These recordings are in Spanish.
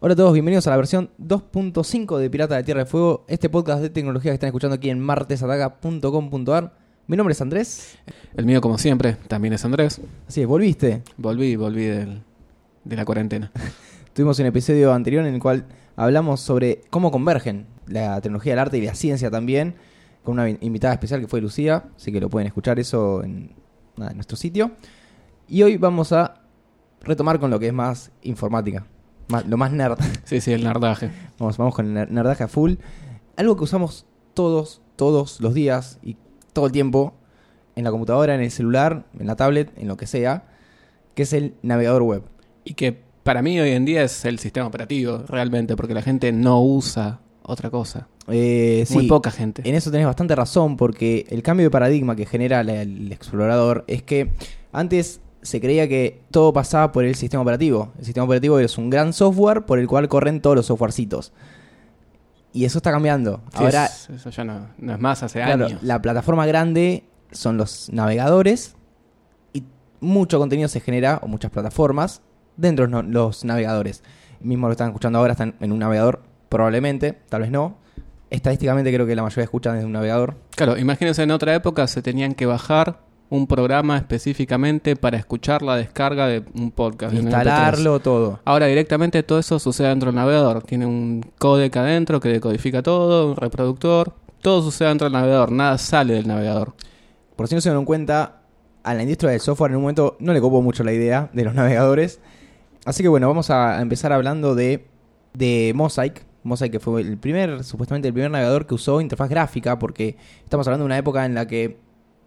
Hola a todos, bienvenidos a la versión 2.5 de Piratas de Tierra del Fuego, este podcast de tecnología que están escuchando aquí en martesataca.com.ar. Mi nombre es Andrés, El mío, como siempre, también es Andrés. así es, volviste. Volví, volví del- de la cuarentena. Tuvimos un episodio anterior en el cual hablamos sobre cómo convergen la tecnología, el arte y la ciencia también, con una invitada especial que fue Lucía, así que lo pueden escuchar eso en, nada, en nuestro sitio. Y hoy vamos a retomar con lo que es más informática, más- lo más nerd. Sí, sí, el nardaje. Vamos, vamos con el ner- nerdaje a full. Algo que usamos todos, todos los días y todo el tiempo, en la computadora, en el celular, en la tablet, en lo que sea, que es el navegador web. Y que para mí hoy en día es el sistema operativo, realmente, porque la gente no usa otra cosa. Eh, Muy sí, poca gente. En eso tenés bastante razón, porque el cambio de paradigma que genera el explorador es que antes se creía que todo pasaba por el sistema operativo. El sistema operativo es un gran software por el cual corren todos los softwarecitos. Y eso está cambiando. Sí, Ahora, es- eso ya no, no es más hace claro, años. la plataforma grande son los navegadores y mucho contenido se genera, o muchas plataformas, dentro de los navegadores. Mismo lo están escuchando ahora, están en un navegador, probablemente, tal vez no. Estadísticamente creo que la mayoría escuchan desde un navegador. Claro, imagínense en otra época se tenían que bajar un programa específicamente para escuchar la descarga de un podcast. de un MP3. Instalarlo todo. Ahora directamente todo eso sucede dentro del navegador. Tiene un codec adentro que decodifica todo, un reproductor. Todo sucede dentro del navegador, nada sale del navegador. Por si no se dieron cuenta, a la industria del software en un momento no le copó mucho la idea de los navegadores. Así que bueno, vamos a empezar hablando de, de Mosaic. Mosaic que fue el primer, supuestamente el primer navegador que usó interfaz gráfica, porque estamos hablando de una época en la que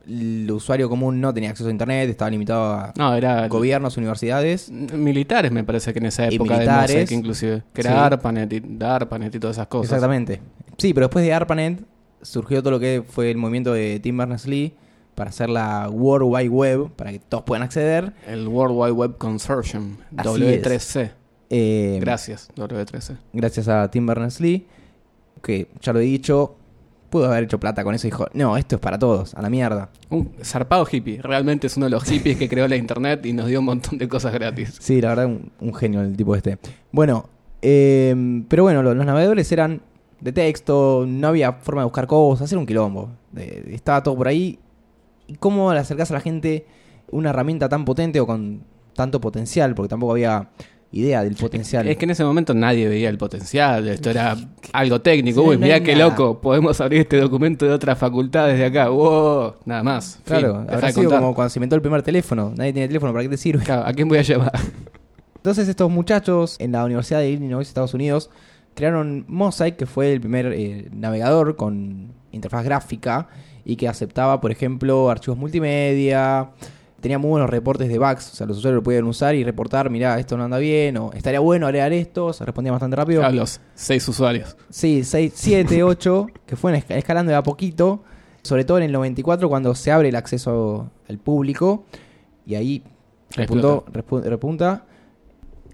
el usuario común no tenía acceso a internet, estaba limitado a No, era gobiernos, universidades. militares me parece que en esa época de militares. Mosaic inclusive. Que era Sí. ARPANET y DARPANET y todas esas cosas. Exactamente. Sí, pero después de ARPANET surgió todo lo que fue el movimiento de Tim Berners-Lee para hacer la World Wide Web, para que todos puedan acceder. El World Wide Web Consortium, Así W3C. Eh, Gracias, W3C. gracias a Tim Berners-Lee, que ya lo he dicho, pudo haber hecho plata con eso y dijo, no, esto es para todos, a la mierda. Un zarpado hippie. Realmente es uno de los hippies que creó la internet y nos dio un montón de cosas gratis. Sí, la verdad, un, un genio el tipo este. Bueno, eh, pero bueno, lo- los, navegadores eran de texto, no había forma de buscar cosas, era un quilombo. De- estaba todo por ahí. ¿Y cómo le acercás a la gente una herramienta tan potente o con tanto potencial? Porque tampoco había idea del potencial. Es que en ese momento nadie veía el potencial. Esto era algo técnico. Sí, Uy, no mirá qué nada. loco. Podemos abrir este documento de otra facultad desde acá. Wow, nada más. Claro, habrá sido como cuando se inventó el primer teléfono. Nadie tiene teléfono, ¿para qué te sirve? Claro, ¿A quién voy a llevar? Entonces estos muchachos en la Universidad de Illinois, Estados Unidos, crearon Mosaic, que fue el primer eh, navegador con interfaz gráfica y que aceptaba, por ejemplo, archivos multimedia. Tenía muy buenos reportes de bugs, o sea, los usuarios lo podían usar y reportar, mirá, esto no anda bien, o estaría bueno agregar esto, se respondía bastante rápido. A los seis usuarios. Sí, 6, 7, 8, que fueron esca- escalando de a poquito, sobre todo en el 94 cuando se abre el acceso al público y ahí repuntó- repu- repunta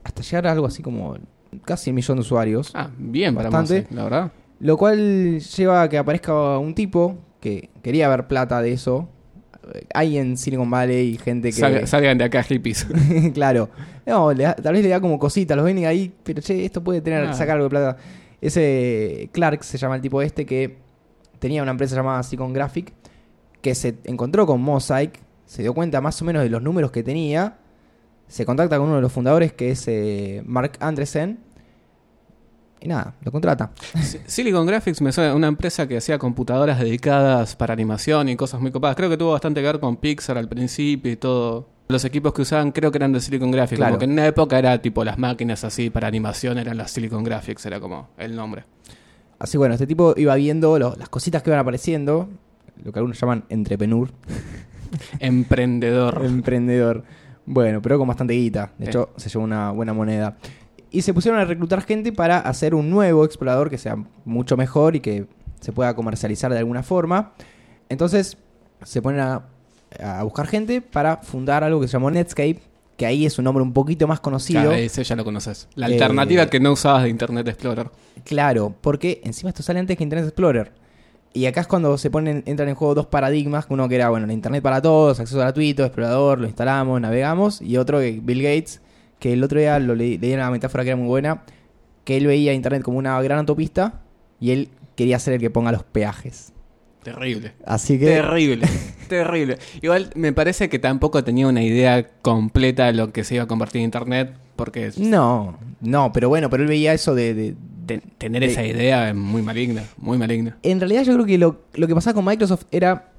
hasta llegar a algo así como casi un millón de usuarios. Ah, bien para Bastante. La verdad. Lo cual lleva a que aparezca un tipo que quería ver plata de eso. Hay en Silicon Valley gente que... Salga- salgan de acá, hippies. claro. No, da- tal vez le da como cosita, los ven ahí, pero che, esto puede tener, Ah. sacar algo de plata. Ese Clark se llama el tipo este que tenía una empresa llamada Silicon Graphic que se encontró con Mosaic, se dio cuenta más o menos de los números que tenía, se contacta con uno de los fundadores que es eh, Mark Andresen y nada, lo contrata. Si- Silicon Graphics me suena una empresa que hacía computadoras dedicadas para animación y cosas muy copadas. Creo que tuvo bastante que ver con Pixar al principio y todo. Los equipos que usaban creo que eran de Silicon Graphics. Claro. Como que en una época era tipo las máquinas así para animación eran las Silicon Graphics, era como el nombre. Así bueno, este tipo iba viendo lo- las cositas que iban apareciendo, lo que algunos llaman entrepreneur, Emprendedor. emprendedor. Bueno, pero con bastante guita. De Sí. hecho, se llevó una buena y se pusieron a reclutar gente para hacer un nuevo explorador que sea mucho mejor y que se pueda comercializar de alguna forma. Entonces se ponen a, a buscar gente para fundar algo que se llamó Netscape, que ahí es un nombre un poquito más conocido. Claro, ese ya lo conoces. La Eh, alternativa que no usabas de Internet Explorer. Claro, porque encima esto sale antes que Internet Explorer. Y acá es cuando se ponen, entran en juego dos paradigmas, uno que era, bueno, la Internet para todos, acceso gratuito, explorador, lo instalamos, navegamos, y otro que Bill Gates, que el otro día lo leí, leí una metáfora que era muy buena, que él veía Internet como una gran autopista y él quería ser el que ponga los peajes. Terrible. Así que... Terrible, terrible. Igual me parece que tampoco tenía una idea completa de lo que se iba a convertir en Internet, porque No, no, pero bueno, pero él veía eso de... de- te- tener de- esa idea es muy maligna, muy maligna. En realidad yo creo que lo, lo que pasaba con Microsoft era...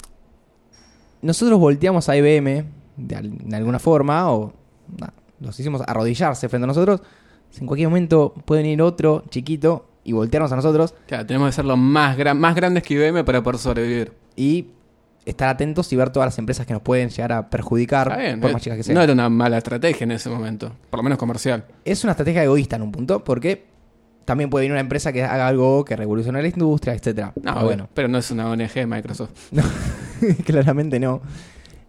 Nosotros volteamos a IBM de, de alguna forma o los hicimos arrodillarse frente a nosotros. En cualquier momento puede venir otro chiquito y voltearnos a nosotros Claro, tenemos que ser los más, gran, más grandes que IBM para poder sobrevivir. y estar atentos y ver todas las empresas que nos pueden llegar a perjudicar, bien, por eh, más chicas que sean. no era una mala estrategia en ese momento, por lo menos comercial. Es una estrategia egoísta en un punto, porque también puede venir una empresa que haga algo que revolucione la industria, etcétera. No, Pero bueno, pero no es una ONG Microsoft. claramente no.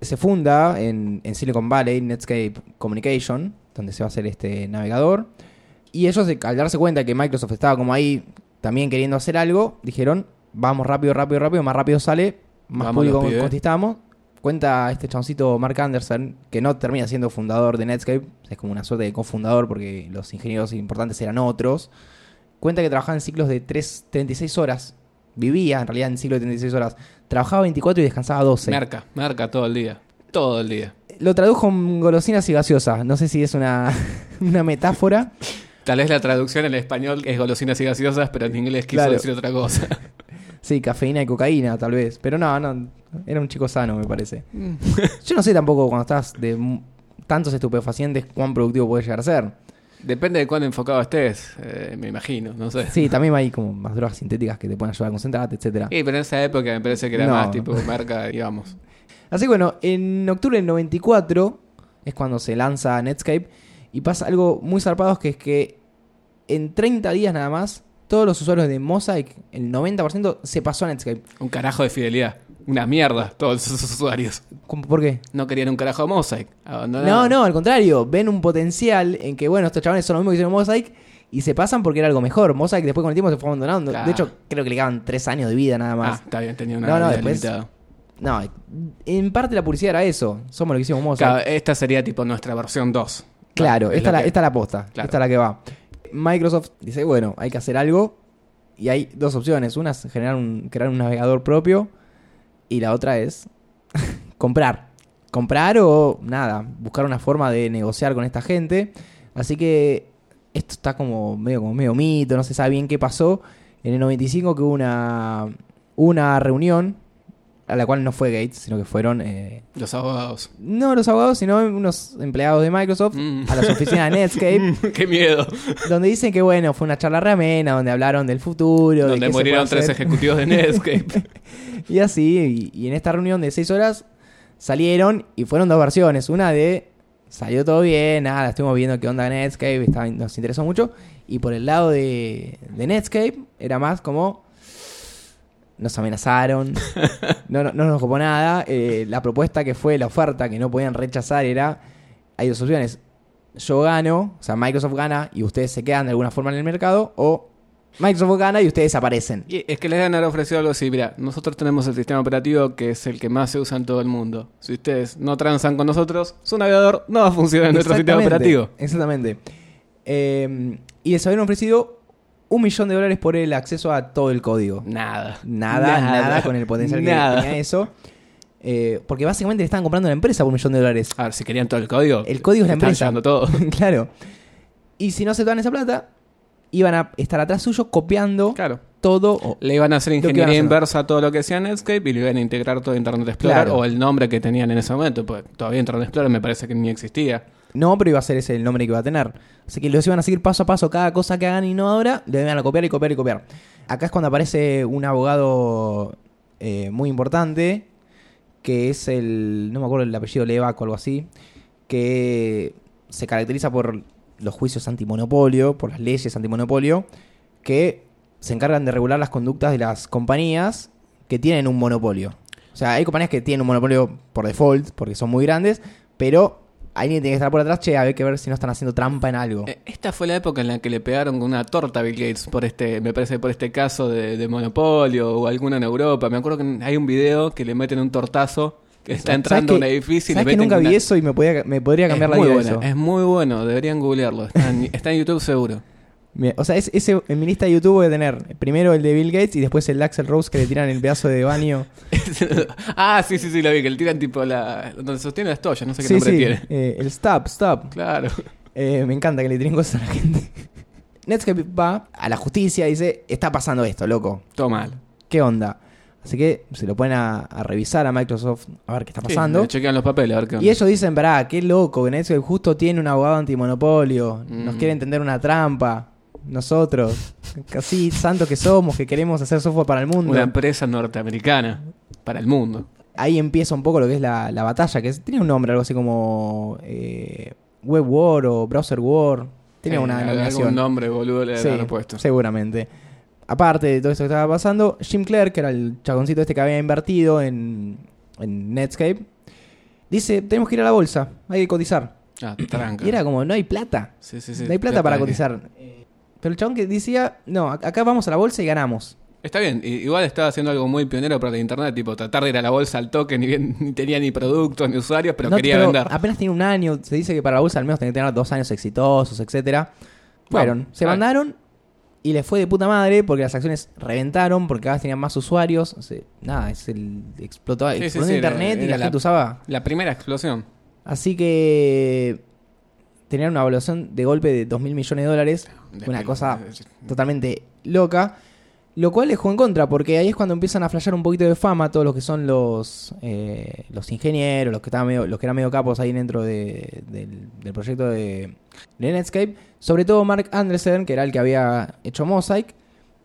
Se funda en, en Silicon Valley Netscape Communication, donde se va a hacer este navegador. Y ellos, de- al darse cuenta que Microsoft estaba como ahí también queriendo hacer algo, dijeron, vamos rápido, rápido, rápido, más rápido sale, más Vamos, público pibes. conquistamos. Cuenta este chancito Mark Anderson, que no termina siendo fundador de Netscape, es como una suerte de cofundador porque los ingenieros importantes eran otros. Cuenta que trabajaba en ciclos de 3, 36 horas. Vivía en realidad en ciclo de 36 horas. Trabajaba 24 y descansaba 12. Merca, merca todo el día. Todo el día. Lo tradujo en golosinas y gaseosas. No sé si es una, una metáfora. Tal vez la traducción en español es golosinas y gaseosas, pero en inglés quiso Claro. decir otra cosa. Sí, cafeína y cocaína, tal vez. Pero no, no. Era un chico sano, me parece. Yo no sé tampoco cuando estás de tantos estupefacientes cuán productivo puedes llegar a ser. Depende de cuán enfocado estés, eh, me imagino, no sé. Sí, también hay como más drogas sintéticas que te pueden ayudar a concentrarte, etcétera. Sí, pero en esa época me parece que era No. más tipo marca y vamos. Así que bueno, en octubre del 94 es cuando se lanza Netscape y pasa algo muy zarpado que es que en 30 días nada más todos los usuarios de Mosaic, el 90% se pasó a Netscape. Un carajo de fidelidad. Una mierda, todos esos usuarios. ¿Cómo- ¿Por qué? No querían un carajo de Mosaic. No, no, al contrario, ven un potencial en que bueno, estos chavales son los mismos que hicieron Mosaic y se pasan porque era algo mejor. Mosaic después con el tiempo se fue abandonando. Claro. De hecho, creo que le quedaban 3 años de vida nada Ah, más. está bien, tenía una No, no, después- limitada. No, en parte la publicidad era eso. Somos lo que hicimos Mosaic. Claro, esta sería tipo nuestra versión 2. Claro, Es esta, lo la, que- esta la posta, Claro. esta es la que va. Microsoft dice, bueno, hay que hacer algo y hay dos opciones. Una es generar un, crear un navegador propio y la otra es comprar. Comprar o nada, buscar una forma de negociar con esta gente. Así que esto está como medio, como medio mito, no se sabe bien qué pasó. En el 95 que hubo una, una reunión a la cual no fue Gates, sino que fueron... eh, Los abogados. no los abogados, sino unos empleados de Microsoft Mm. a las oficinas de Netscape, Qué miedo. donde dicen que bueno, fue una charla re amena, donde hablaron del futuro, de Donde murieron tres ejecutivos de Netscape. Y así, y, y en esta reunión de seis horas salieron y fueron dos versiones. Una de salió todo bien, nada, estuvimos viendo qué onda Netscape, estaba- nos interesó mucho. Y por el lado de, de Netscape era más como nos amenazaron, no, no, no nos ocupó nada. Eh, la propuesta que fue la oferta que no podían rechazar era, hay dos opciones. Yo gano, o sea, Microsoft gana y ustedes se quedan de alguna forma en el mercado, o Microsoft gana y ustedes desaparecen. Y es que les han ofrecido algo así, mira, nosotros tenemos el sistema operativo que es el que más se usa en todo el mundo. Si ustedes no transan con nosotros, su navegador no va a funcionar en nuestro sistema operativo. Exactamente. Eh, y les habían ofrecido un millón de dólares por el acceso a todo el código. Nada. Nada, nada, con el potencial Nada. que tenía eso. Eh, porque básicamente le estaban comprando a la empresa por un millón de dólares. A ver, si querían todo el código. El código es la empresa. llevando todo. claro. Y si no aceptaban esa plata, iban a estar atrás suyo copiando Claro. todo. Le iban a hacer a ingeniería inversa a todo lo que hacía Netscape y le iban a integrar todo Internet Explorer Claro. o el nombre que tenían en ese momento. Pues todavía Internet Explorer me parece que ni existía. No, pero iba a ser ese el nombre que iba a tener. Así que los iban a seguir paso a paso. Cada cosa que hagan innovadora, le iban a copiar y copiar y copiar. Acá es cuando aparece un abogado eh, muy importante, que es el. No me acuerdo el apellido Levac o algo así, que se caracteriza por los juicios antimonopolio, por las leyes antimonopolio, que se encargan de regular las conductas de las compañías que tienen un monopolio. O sea, hay compañías que tienen un monopolio por default, porque son muy grandes, pero alguien tiene que estar por atrás, che, hay que ver si no están haciendo trampa en algo. Eh, Esta fue la época en la que le pegaron con una torta a Bill Gates por este, me parece por este caso de, monopolio o alguna en Europa. Me acuerdo que hay un video que le meten un tortazo está ¿Sabes entrando a un edificio y le ¿sabes que nunca vi una- eso y me, podía, me podría cambiar es la vida bueno, eso? es muy bueno, deberían googlearlo. Está en, está en YouTube seguro. O sea, es- ese, en mi lista de YouTube voy a tener primero el de Bill Gates y después el de Axel Rose que le tiran el pedazo de baño. ah, sí, sí, sí, lo vi, que le tiran tipo la. donde sostiene las toallas, no sé qué sí, nombre sí, tiene. eh, el stop, stop. Claro. Eh, me encanta que le tiren cosas a la gente. Netscape va a la justicia y dice, está pasando esto, loco. Todo mal. ¿Qué onda? Así que se lo ponen a, a revisar a Microsoft a ver qué está pasando. le chequean los papeles, a ver qué onda. y ellos dicen, pará, qué loco, Netscape justo tiene un abogado antimonopolio. Nos Mm. quiere entender una trampa. Nosotros, casi santos que somos, que queremos hacer software para el mundo. Una empresa norteamericana para el mundo. Ahí empieza un poco lo que es la, la batalla, que es- tiene un nombre, algo así como eh, Web War o Browser War. Tiene Eh, una algún denominación. nombre boludo le Sí, puesto. seguramente. Aparte de todo esto que estaba pasando, Jim Clark, que era el chaconcito este que había invertido en, en Netscape, dice, tenemos que ir a la bolsa, hay que cotizar. Ah, tranca. Y era como, no hay plata. Sí, sí, sí. no hay plata para cotizar. Eh, Pero el chabón que decía, no, ac- acá vamos a la bolsa y ganamos. Está bien, igual estaba haciendo algo muy pionero para la internet, tipo tratar de ir a la bolsa al toque, ni bien ni tenía ni productos ni usuarios, pero No, quería pero vender. Apenas tiene un año, se dice que para la bolsa al menos tiene que tener dos años exitosos, etcétera. Fueron, se claro. mandaron y les fue de puta madre porque las acciones reventaron, porque cada vez tenían más usuarios. o sea, nada, es el, explotó, Sí, explotó sí, internet era- y la, gente usaba. La primera explosión. Así que tenían una evaluación de golpe de 2 mil millones de dólares, una cosa totalmente loca. Lo cual les jugó en contra, porque ahí es cuando empiezan a flashear un poquito de fama todos los que son los eh, los ingenieros, los que estaban medio, los que eran medio capos ahí dentro de- del, del proyecto de, de Netscape. Sobre todo Mark Andreessen, que era el que había hecho Mosaic,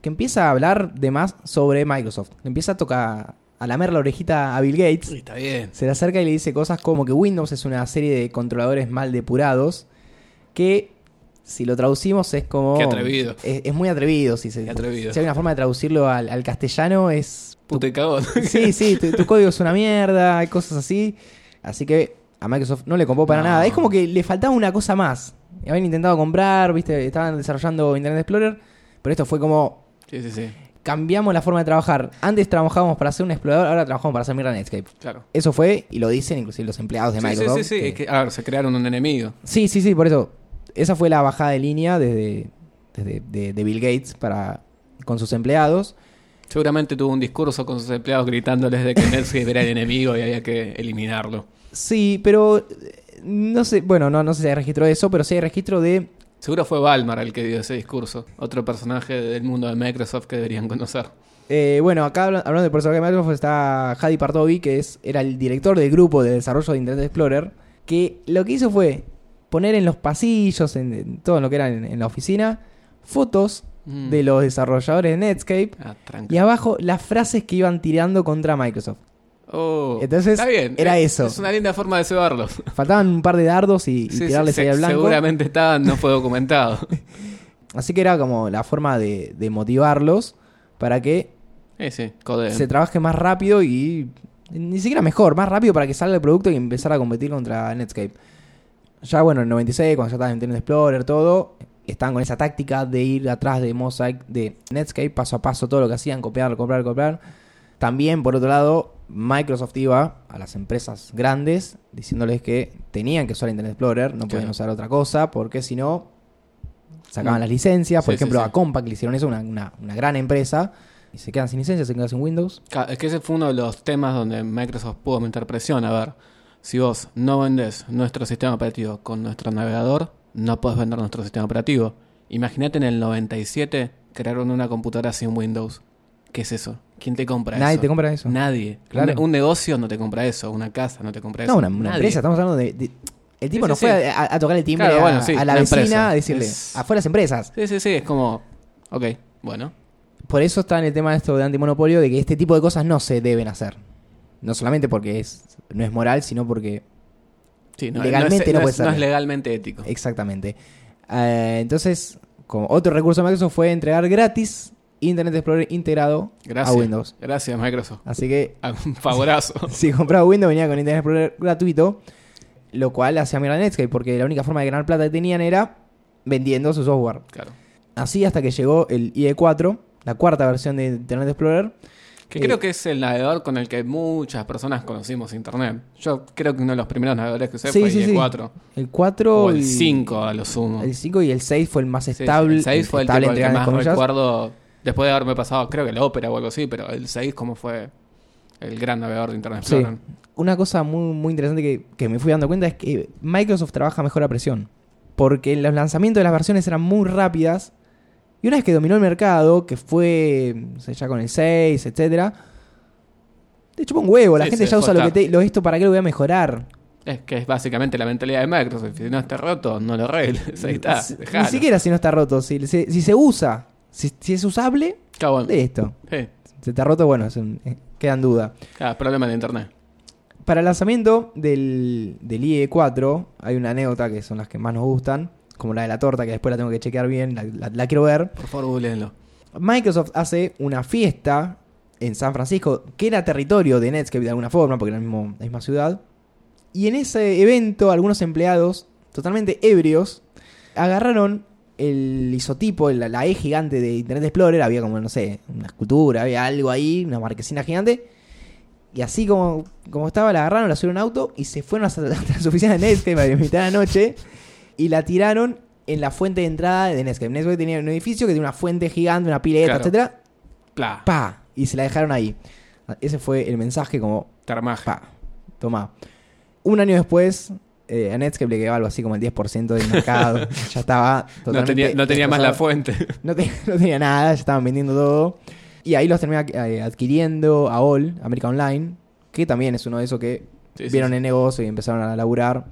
que empieza a hablar de más sobre Microsoft. Le empieza a tocar a lamer la orejita a Bill Gates. Sí, está bien. Se le acerca y le dice cosas como que Windows es una serie de controladores mal depurados que si lo traducimos es como... Qué atrevido. Es, es muy atrevido. Si, se, Qué atrevido. si hay una forma de traducirlo al, al castellano es... Puta cagón. Sí, sí, tu, tu código es una mierda, hay cosas así. Así que a Microsoft no le compó para No. nada. Es como que le faltaba una cosa más. Habían intentado comprar, viste, estaban desarrollando Internet Explorer, pero esto fue como sí, sí, sí. cambiamos la forma de trabajar. Antes trabajábamos para hacer un explorador, ahora trabajamos para hacer mierda Netscape. Claro. Eso fue, y lo dicen inclusive los empleados de Sí, sí, Microsoft. sí, sí. que- Es que, a ver, se crearon un enemigo. sí, sí, sí, por eso. Esa fue la bajada de línea desde, desde de, de Bill Gates para con sus empleados. Seguramente tuvo un discurso con sus empleados gritándoles de que Netscape era el enemigo y había que eliminarlo. Sí, pero eh, no sé, bueno, no, no sé si hay registro de eso, pero sí hay registro de... Seguro fue Balmar el que dio ese discurso. Otro personaje del mundo de Microsoft que deberían conocer. eh, bueno, acá habla- hablando de personaje de Microsoft está Hadi Partovi, que es, era el director del grupo de desarrollo de Internet Explorer, que lo que hizo fue poner en los pasillos, en, en todo lo que era en- en la oficina, fotos Mm. de los desarrolladores de Netscape Ah, y abajo las frases que iban tirando contra Microsoft. Oh, Entonces, está bien. era Eh, eso. Es una linda forma de cebarlos. Faltaban un par de dardos y, y Sí, sí, tirarles sí, ahí al blanco. Seguramente estaban, no fue documentado. Así que era como la forma de, de motivarlos para que Eh, sí, se trabaje más rápido y ni siquiera mejor, más rápido para que salga el producto y empezar a competir contra Netscape. Ya bueno, en el 96, cuando ya estaba en Internet Explorer, todo, estaban con esa táctica de ir atrás de Mosaic, de Netscape, paso a paso, todo lo que hacían, copiar, copiar, copiar. También, por otro lado, Microsoft iba a las empresas grandes diciéndoles que tenían que usar Internet Explorer, no podían usar otra cosa, porque si no, sacaban No. las licencias. Por Sí, ejemplo, sí. a Compaq le hicieron eso, una, una- una gran empresa, y se quedan sin licencia, se quedan sin Windows. Es que ese fue uno de los temas donde Microsoft pudo meter presión. A ver, si vos no vendés nuestro sistema operativo con nuestro navegador, no podés vender nuestro sistema operativo. Imagínate en el 97 crearon una computadora sin Windows. ¿Qué es eso? ¿Quién te compra Nadie eso? te compra eso. Nadie. Claro. Un, un negocio no te compra eso. Una casa no te compra eso. No, una, una Nadie. empresa, estamos hablando de... de- el tipo Sí, no sí, fue sí. a, a tocar el timbre Claro, a, bueno, sí, a la vecina empresa. a decirle, Es- afuera las empresas. Sí, sí, sí. Es como. Ok, bueno. Por eso está en el tema de esto de antimonopolio, de que este tipo de cosas no se deben hacer. No solamente porque es no es moral, sino porque Sí, Legalmente es, no es- puede ser. No es legalmente ético. Exactamente. Eh, entonces, como otro recurso de Microsoft fue entregar gratis Internet Explorer integrado Gracias. a Windows. Gracias, Microsoft. Así que Un favorazo. si compraba Windows venía con Internet Explorer gratuito, lo cual hacía mierda a Netscape porque la única forma de ganar plata que tenían era vendiendo su software. Claro. Así hasta que llegó el IE4, la cuarta versión de Internet Explorer. Que Eh, creo que es el navegador con el que muchas personas conocimos Internet. Yo creo que uno de los primeros navegadores que usé Sí, fue sí, el sí. 4. El 4 O el y- 5 a lo sumo. El 5 y el 6 fue el más estable. el 6 fue el, estable, tipo, el que más comillas. recuerdo después de haberme pasado, creo que el Opera o algo así, pero el 6 como fue el gran navegador de Internet Sí. Explorer. Una cosa muy, muy interesante que, que me fui dando cuenta es que Microsoft trabaja mejor a presión. Porque los lanzamientos de las versiones eran muy rápidas. Y una vez que dominó el mercado, que fue no sé, ya con el 6, etcétera te chupa un huevo. La Sí, gente ya usa lo que te, lo esto para qué lo voy a mejorar. Es que es básicamente la mentalidad de Microsoft. Si no está roto, no lo arregles. Ahí está. Ni siquiera si no está roto. Si, si- si se usa, si, si es usable, bueno. listo. Sí. Si está roto, bueno, es un- eh, queda en duda. Ah, problema de Internet. Para el lanzamiento del, del IE4 hay una anécdota que son las que más nos gustan, como la de la torta, que después la tengo que chequear bien, la, la- la quiero ver. Por favor, googleenlo. Microsoft hace una fiesta en San Francisco, que era territorio de Netscape de alguna forma, porque era la, misma ciudad. Y en ese evento, algunos empleados, totalmente ebrios, agarraron el isotipo, la, la E gigante de Internet Explorer, había como, no sé, una escultura, había algo ahí, una marquesina gigante. Y así como, como estaba, la agarraron, la subieron a un auto y se fueron hasta, hasta las oficinas de Netscape a mitad de la noche y la tiraron en la fuente de entrada de Netscape. Netscape tenía un edificio que tenía una fuente gigante, una pileta, Claro. etcétera. Pla. Pa, y se la dejaron ahí. Ese fue el mensaje como, Termaje. pa, toma. Un año después, eh, a Netscape le quedaba algo así como el 10% del mercado. ya estaba No totalmente tenía, no tenía más la fuente. No, te- no tenía nada, ya estaban vendiendo todo. Y ahí los terminé eh, adquiriendo a All, América Online, que también es uno de esos que Sí, sí, vieron sí. el negocio y empezaron a laburar.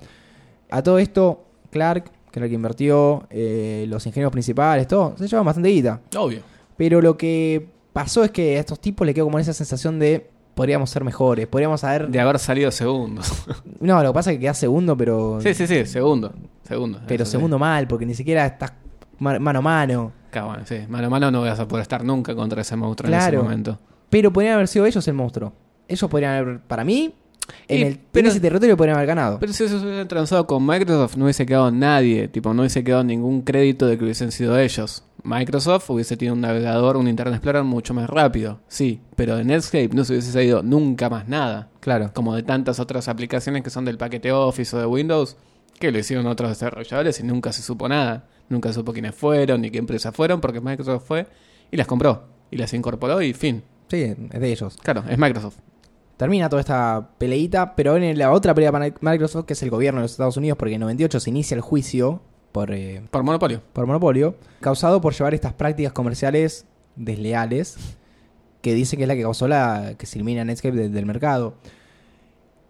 A todo esto, Clark, que era el que invirtió, eh, los ingenieros principales, todo, se llevan bastante guita. Obvio. Pero lo que pasó es que a estos tipos le quedó como esa sensación de podríamos ser mejores, podríamos haber... De haber salido segundos. No, lo que pasa es que queda segundo, pero... sí, sí, sí. Segundo. Segundo. Pero sí. segundo mal, porque ni siquiera estás ma- mano a mano. Claro, bueno, sí. Mano a mano no vas a poder estar nunca contra ese monstruo en ese momento. Pero podrían haber sido ellos el monstruo. Ellos podrían haber, para mí, en, Y- el, en pero- ese territorio podrían haber ganado. Pero si eso se hubiese transado con Microsoft, no hubiese quedado nadie. Tipo, no hubiese quedado ningún crédito de que hubiesen sido ellos. Microsoft hubiese tenido un navegador, un Internet Explorer mucho más rápido. Sí, pero de Netscape no se hubiese sabido nunca más nada. claro. Como de tantas otras aplicaciones que son del paquete Office o de Windows, que lo hicieron otros desarrolladores y nunca se supo nada. Nunca se supo quiénes fueron ni qué empresas fueron, porque Microsoft fue y las compró. Y las incorporó y fin. Sí, es de ellos. Claro, es Microsoft. Termina toda esta peleita, pero viene la otra pelea para Microsoft, que es el gobierno de los Estados Unidos, porque en 98 se inicia el juicio por, eh, Por monopolio. por monopolio, causado por llevar estas prácticas comerciales desleales, que dice que es la que causó la que se elimina Netscape de- del mercado.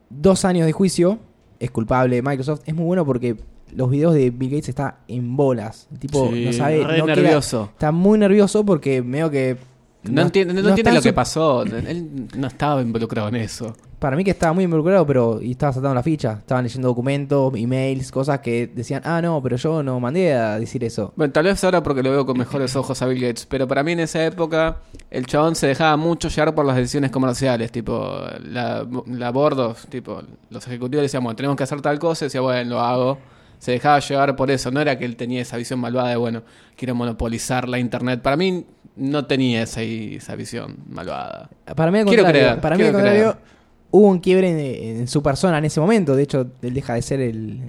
Dos años de juicio, es culpable Microsoft. Es muy bueno porque los videos de Bill Gates está en bolas. El tipo Sí, no sabe, re no queda- nervioso. está muy nervioso porque veo que No, entiende, no entiende en lo que su- pasó. Él no estaba involucrado en eso. Para mí que estaba muy involucrado, pero y estaba saltando la ficha. Estaban leyendo documentos, emails, cosas que decían, ah, no, pero yo no mandé a decir eso. Bueno, tal vez ahora porque lo veo con mejores ojos a Bill Gates, pero para mí en esa época el chabón se dejaba mucho llevar por las decisiones comerciales, tipo la, la bordos, tipo los ejecutivos decían, bueno, tenemos que hacer tal cosa, y decía, bueno, lo hago. Se dejaba llevar por eso, no era que él tenía esa visión malvada de, bueno, quiero monopolizar la internet. Para mí no tenía esa, esa visión malvada. Para mí, al Quiero contrario, creer, para mí al contrario, hubo un quiebre en, en su persona en ese momento. De hecho, él deja de ser el,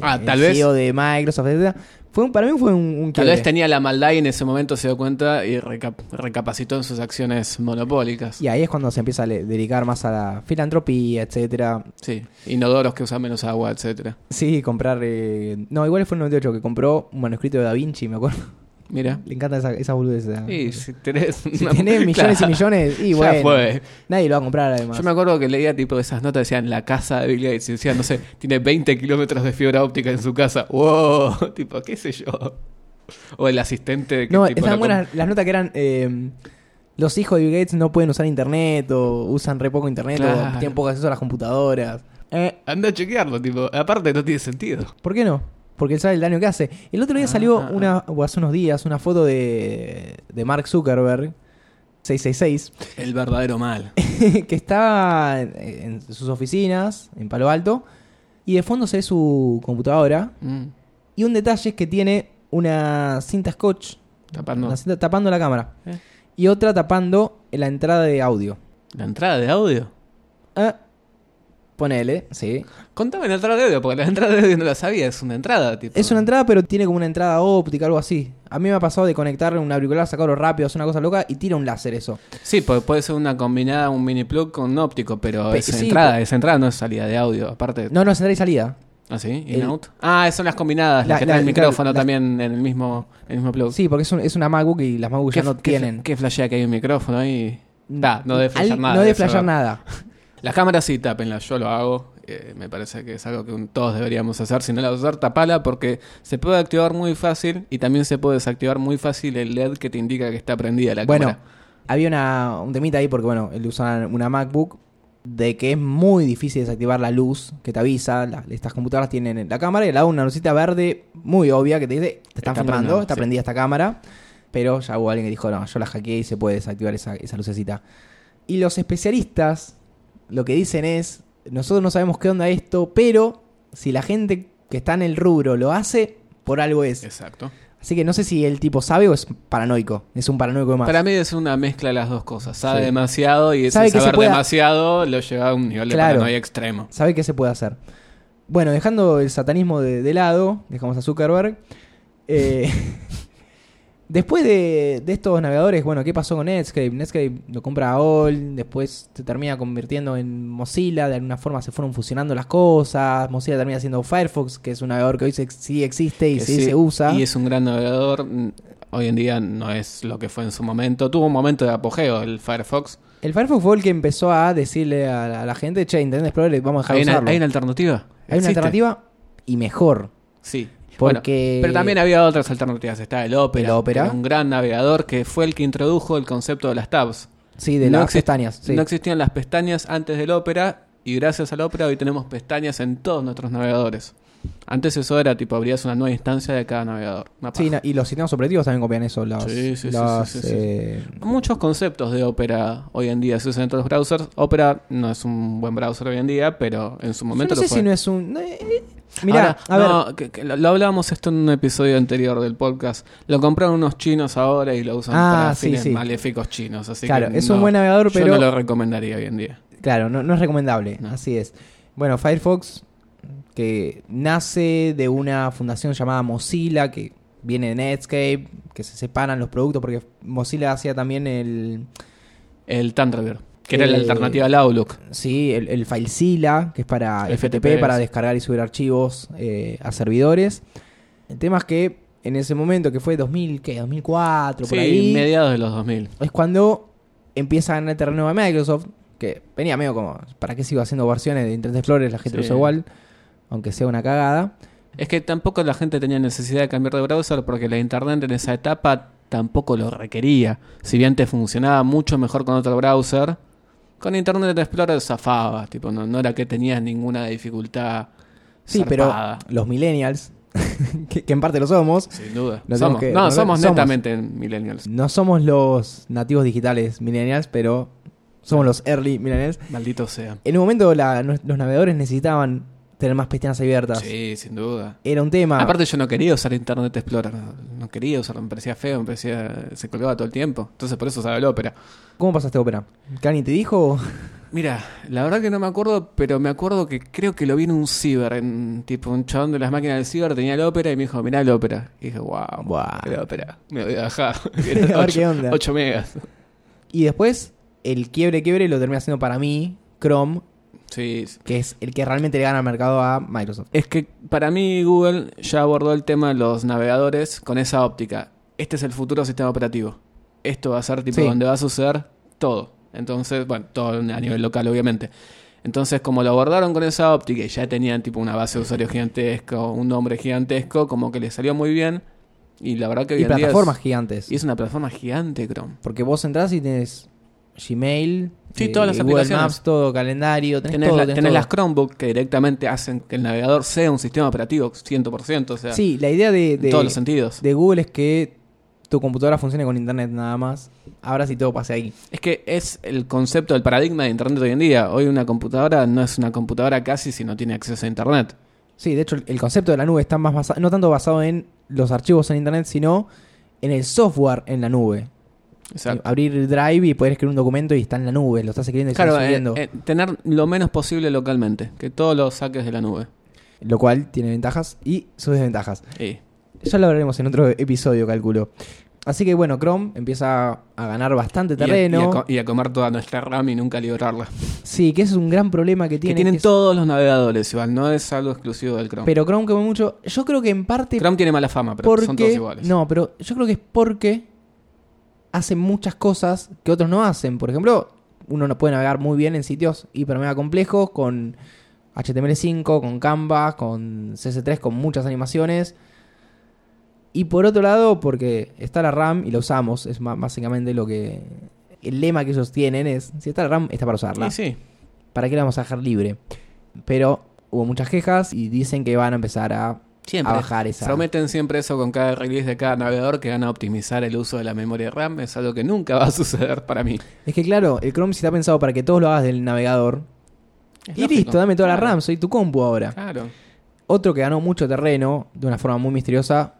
Ah, el tal vez- CEO de Microsoft, etc. Fue un- para mí fue un, un Tal quiebre. vez tenía la maldad y en ese momento se dio cuenta y recap- recapacitó en sus acciones monopólicas. Y ahí es cuando se empieza a dedicar más a la filantropía, etcétera. Sí, inodoros que usan menos agua, etcétera. Sí, comprar... eh, No, igual fue en el 98 que compró un manuscrito de Da Vinci, me acuerdo. Mira. Le encanta esa, esa boludez. esa- si tenés, Si millones Claro. y millones, y Ya bueno, fue. nadie lo va a comprar además. Yo me acuerdo que leía tipo esas notas decían la casa de Bill Gates y decían, no sé, tiene 20 kilómetros de fibra óptica en su casa. ¡Wow! tipo, qué sé yo. O el asistente que No, tipo, buenas las notas que eran. eh, los hijos de Bill Gates no pueden usar internet o usan re poco internet o tienen poco acceso a las computadoras. Eh, Anda a chequearlo, tipo, aparte no tiene sentido. ¿Por qué no? Porque él sabe el daño que hace. El otro día Ah, salió ah, una, o hace unos días, una foto de, de Mark Zuckerberg, 666, El verdadero mal. que estaba en, sus oficinas, en Palo Alto, y de fondo se ve su computadora. Mm, Y un detalle es que tiene una cinta scotch Tapando. una cinta tapando la cámara. Eh. Y otra tapando la entrada de audio. ¿La entrada de audio? Ah, ponele, sí. Contame la entrada de audio, porque la entrada de audio no la sabía, es una entrada, tipo. Es una entrada, pero tiene como una entrada óptica, algo así. A mí me ha pasado de conectar un auricular, sacarlo rápido, hacer una cosa loca y tira un láser eso. Sí, porque puede ser una combinada, un mini plug con un óptico, pero Pe- esa sí, entrada, esa entrada no es salida de audio, aparte. No, no, es entrada y salida. ¿Ah, sí? El- ¿In-out? Ah, son las combinadas, La- las que traen el micrófono también en el mismo, en el mismo plug. Sí, porque es, un- es una MacBook y las MacBook ¿Qué, ya no qué- tienen. ¿Qué flashea que hay un micrófono ahí? Da, no debe flashear nada. No debe flashear nada. Las cámaras sí, tápenlas, yo lo hago. eh, me parece que es algo que todos deberíamos hacer. Si no la vas a usar, tapala porque se puede activar muy fácil y también se puede desactivar muy fácil el LED que te indica que está prendida la Bueno, cámara. había una, un temita ahí porque, bueno, él usa una MacBook de que es muy difícil desactivar la luz que te avisa. la- estas computadoras tienen la cámara y al lado una lucita verde muy obvia que te dice, te están Está filmando, está sí. prendida esta cámara. Pero ya hubo alguien que dijo, no, yo la hackeé y se puede desactivar esa, esa lucecita. Y los especialistas lo que dicen es, nosotros no sabemos qué onda esto, pero si la gente que está en el rubro lo hace, por algo es. Exacto. Así que no sé si el tipo sabe o es paranoico. Es un paranoico de más. Para mí es una mezcla de las dos cosas. Sabe Sí. demasiado y ese Sabe que saber pueda- demasiado lo lleva a un nivel de Claro. paranoia extremo. sabe qué se puede hacer. Bueno, dejando el satanismo de, de lado, dejamos a Zuckerberg. Eh, después de, de estos navegadores, bueno, ¿qué pasó con Netscape? Netscape lo compra AOL, después se termina convirtiendo en Mozilla, de alguna forma se fueron fusionando las cosas. Mozilla termina siendo Firefox, que es un navegador que hoy se- sí existe y sí, sí, se usa. Y es un gran navegador. Hoy en día no es lo que fue en su momento. Tuvo un momento de apogeo el Firefox. El Firefox fue el que empezó a decirle a la, a la gente, che, Internet Explorer, vamos a dejar ¿Hay de una, hay una alternativa? Hay una alternativa y mejor. Sí. Porque- Bueno, pero también había otras alternativas. Está el Opera. El Opera. un gran navegador que fue el que introdujo el concepto de las tabs. Sí, de No las pestañas. sí. No existían las pestañas antes del Opera y gracias al Opera hoy tenemos pestañas en todos nuestros navegadores. Antes eso era tipo abrías una nueva instancia de cada navegador. Sí, y los sistemas operativos también copian eso. Las, Sí, sí, sí, las, eh, Muchos conceptos de Opera hoy en día se usan en todos los browsers. Opera no es un buen browser hoy en día, pero en su yo momento no sé lo fue. si no es un. eh, Mirá, Ahora, a ver. no, lo, hablábamos esto en un episodio anterior del podcast. Lo compraron unos chinos ahora y lo usan Ah, para sí, fines sí. maléficos chinos. Así Claro, que es no, un buen navegador, Yo pero. no lo recomendaría hoy en día. Claro, no, no es recomendable. Así es. Bueno, Firefox, que nace de una fundación llamada Mozilla, que viene de Netscape, que se separan los productos, porque Mozilla hacía también el. El Thunderbird, que era la Eh, alternativa al Outlook. Sí, el, el FileZilla, que es para FTP, FTP, para descargar y subir archivos eh, a servidores. El tema es que en ese momento, que fue 2000, ¿qué? 2004, por ahí, mediados de los 2000. es cuando empieza a ganar terreno de Microsoft, que venía medio como, ¿para qué sigo haciendo versiones de Internet Explorer? La gente lo usa igual, aunque sea una cagada. Es que tampoco la gente tenía necesidad de cambiar de browser porque la internet en esa etapa tampoco lo requería. Si bien te funcionaba mucho mejor con otro browser, con Internet Explorer zafaba. Tipo, no, no era que tenías ninguna dificultad. Sí, zarpada. pero los millennials, que, que en parte lo somos, Sin duda. No somos, que- no, no, somos somos. netamente millennials. no somos los nativos digitales millennials, pero somos los early millennials. Maldito sea. En un momento la- los navegadores necesitaban tener más pestañas abiertas. Sí, sin duda. Era un tema. Aparte yo no quería usar Internet Explorer, no, no quería usarlo, me parecía feo, me parecía, se colgaba todo el tiempo. Entonces por eso usaba el Opera. ¿Cómo pasaste ópera? ¿Que alguien te dijo? Mira, la verdad que no me acuerdo, pero me acuerdo que creo que lo vi en un ciber, en tipo un chabón de las máquinas del ciber tenía el ópera y me dijo, mirá el ópera. Y dije, wow, Buah. el ópera. Me voy a bajar. A ver qué onda. 8 megas. Y después, el quiebre quiebre lo termina haciendo para mí Chrome, Sí, que es el que realmente le gana al mercado a Microsoft. Es que para mí Google ya abordó el tema de los navegadores con esa óptica. Este es el futuro sistema operativo. Esto va a ser tipo Sí. donde va a suceder todo. Entonces, bueno, todo a nivel local obviamente. Entonces, como lo abordaron con esa óptica y ya tenían tipo una base de usuarios gigantesco, un nombre gigantesco, como que les salió muy bien. Y la verdad que hoy Y en día plataformas es, gigantes. y es una plataforma gigante, Chrome. Porque vos entrás y tenés Gmail, Sí, todas las Google aplicaciones. Maps, todo calendario, tenés, Tenés, todo, la- tenés tenés todo. las Chromebook que directamente hacen que el navegador sea un sistema operativo 100%, o sea, Sí, la idea de, de- todos los sentidos. de Google es que tu computadora funcione con internet nada más. Ahora sí todo pase ahí. Es que es el concepto del paradigma de Internet hoy en día. Hoy una computadora no es una computadora casi si no tiene acceso a Internet. Sí, de hecho el- el concepto de la nube está más basado, no tanto basado en los archivos en internet, sino en el software en la nube. Exacto. Abrir Drive y poder escribir un documento y está en la nube, lo estás escribiendo y Claro, estás eh, subiendo. eh, tener lo menos posible localmente, que todo lo saques de la nube. Lo cual tiene ventajas y sus desventajas. Y Ya lo hablaremos en otro episodio, calculo. Así que bueno, Chrome empieza a ganar bastante y a- terreno. Y a, co- y a comer toda nuestra RAM y nunca liberarla. Sí, que ese es un gran problema que Que tiene. tienen que es- todos los navegadores, igual, no es algo exclusivo del Chrome. Pero Chrome come mucho. Yo creo que en parte Chrome tiene mala fama, pero porque son todos iguales. no, pero yo creo que es porque hacen muchas cosas que otros no hacen. Por ejemplo, uno no puede navegar muy bien en sitios hiper mega complejos con HTML5, con Canva, con CS3, con muchas animaciones. Y por otro lado, porque está la RAM y la usamos, es básicamente lo que el lema que ellos tienen es si está la RAM está para usarla. Y sí, ¿Para qué la vamos a dejar libre? Pero hubo muchas quejas y dicen que van a empezar a, siempre. a bajar esa. Prometen siempre eso con cada release de cada navegador que van a optimizar el uso de la memoria RAM. Es algo que nunca va a suceder para mí. Es que claro, el Chrome si está pensado para que todos lo hagas del navegador. Es y lógico. listo, dame toda la Claro, RAM, soy tu compu ahora. Claro. Otro que ganó mucho terreno de una forma muy misteriosa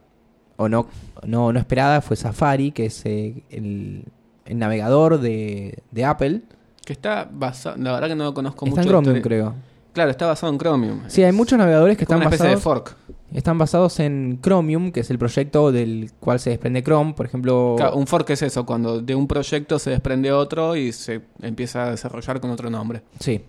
o no, no, no esperada fue Safari, que es eh, el, el navegador de, de Apple. Que está basado. La verdad que no lo conozco Está mucho. en la Chromium, creo. Claro, está basado en Chromium. Sí, hay muchos navegadores que Como están una especie basados, de fork. Están basados en Chromium, que es el proyecto del cual se desprende Chrome. Por ejemplo, Claro, un fork es eso, cuando de un proyecto se desprende otro y se empieza a desarrollar con otro nombre. Sí,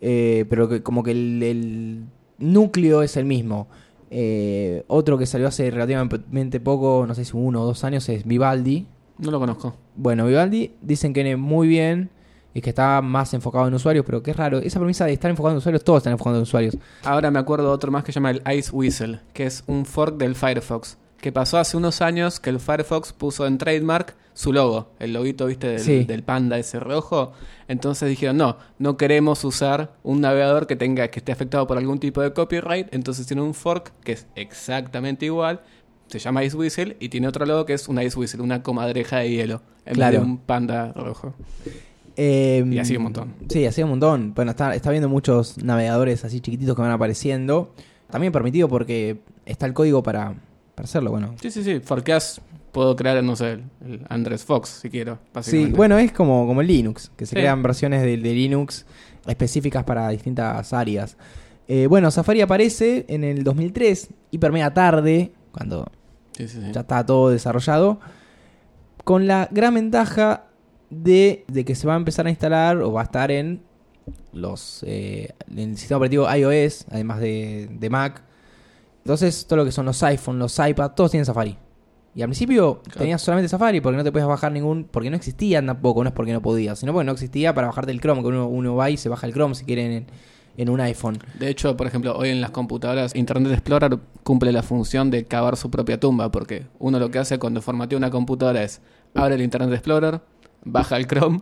Eh, pero que como que el, el núcleo es el mismo. Eh, otro que salió hace relativamente poco, no sé si uno o dos años, es Vivaldi. No lo conozco. Bueno, Vivaldi dicen que viene muy bien y que está más enfocado en usuarios, pero que es raro. Esa premisa de estar enfocado en usuarios, todos están enfocados en usuarios. Ahora me acuerdo de otro más que se llama el Ice Whistle, que es un fork del Firefox. Que pasó hace unos años que el Firefox puso en trademark su logo, el loguito, viste, del, Sí. del panda ese rojo. Entonces dijeron, no, no queremos usar un navegador que tenga, que esté afectado por algún tipo de copyright. Entonces tiene un fork que es exactamente igual. Se llama Ice Whistle y tiene otro logo que es una Ice Whistle, una comadreja de hielo, en Claro. vez de un panda rojo. Eh, Y así un montón. Sí, así un montón. Bueno, está, está viendo muchos navegadores así chiquititos que van apareciendo. También permitido porque está el código para, para hacerlo. Bueno, Sí, sí, sí, forkeas, puedo crear, no sé, el, Andrés Fox si quiero, Sí, bueno, es como, como el Linux, que se Sí. crean versiones de, de Linux específicas para distintas áreas. Eh, bueno, Safari aparece en el 2003, hiper mega tarde, cuando Sí, sí, sí. ya está todo desarrollado, con la gran ventaja de, de que se va a empezar a instalar o va a estar en los eh, en el sistema operativo iOS, además de, de Mac. Entonces, todo lo que son los iPhone, los iPad, todos tienen Safari. Y al principio Claro. tenías solamente Safari porque no te podías bajar ningún. Porque no existían tampoco, no es porque no podías, sino porque no existía para bajarte el Chrome. Que uno, uno va y se baja el Chrome si quieren en, en un iPhone. De hecho, por ejemplo, hoy en las computadoras Internet Explorer cumple la función de cavar su propia tumba, porque uno lo que hace cuando formatea una computadora es abre el Internet Explorer, baja el Chrome,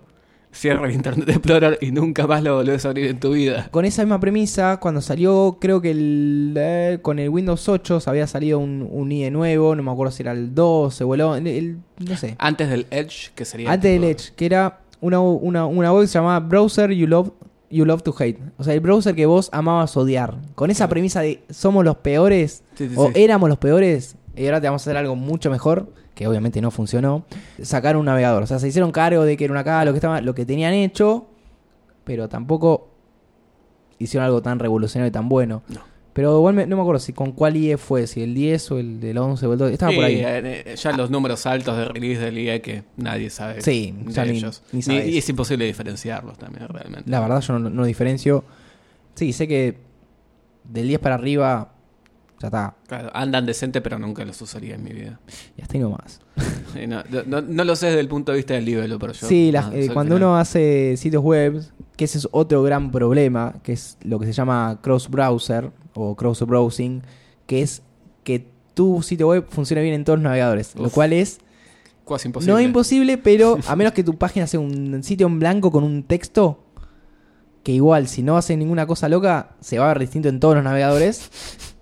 cierra el Internet Explorer y nunca más lo volvés a abrir en tu vida. Con esa misma premisa, cuando salió, creo que el, eh, con el Windows 8 se había salido un, un IE nuevo, no me acuerdo si era el 12 o el, el- no sé. Antes del Edge, que sería... Antes del Edge, que era una, una, una web que se llamaba Browser You Love, you love to Hate. O sea, el browser que vos amabas odiar. Con esa premisa de somos los peores Sí, sí, o sí. éramos los peores y ahora te vamos a hacer algo mucho mejor, que obviamente no funcionó. Sacar un navegador. O sea, se hicieron cargo de que era una caga, lo que, estaba, lo que tenían hecho, pero tampoco hicieron algo tan revolucionario y tan bueno. No. Pero igual me- no me acuerdo si con cuál IE fue, si el 10 o el del 11 o el 12. Estaba Sí, por ahí. eh, eh, ya los números altos de release del IE que nadie sabe Sí, de ya ni- ellos. ni y es imposible diferenciarlos también, realmente. La verdad yo no, no diferencio. Sí, sé que del 10 para arriba ya está. Claro, andan decente, pero nunca los usaría en mi vida. Y hasta ahí nomás. Sí, no, no- no lo sé desde el punto de vista del nivel, pero yo... sí, no, eh, cuando uno hace sitios web, que ese es otro gran problema, que es lo que se llama cross browser o cross browsing, que es que tu sitio web funcione bien en todos los navegadores, lo cual es Casi imposible. No es imposible, pero a menos que tu página sea un sitio en blanco con un texto, que igual, si no hace ninguna cosa loca, se va a ver distinto en todos los navegadores.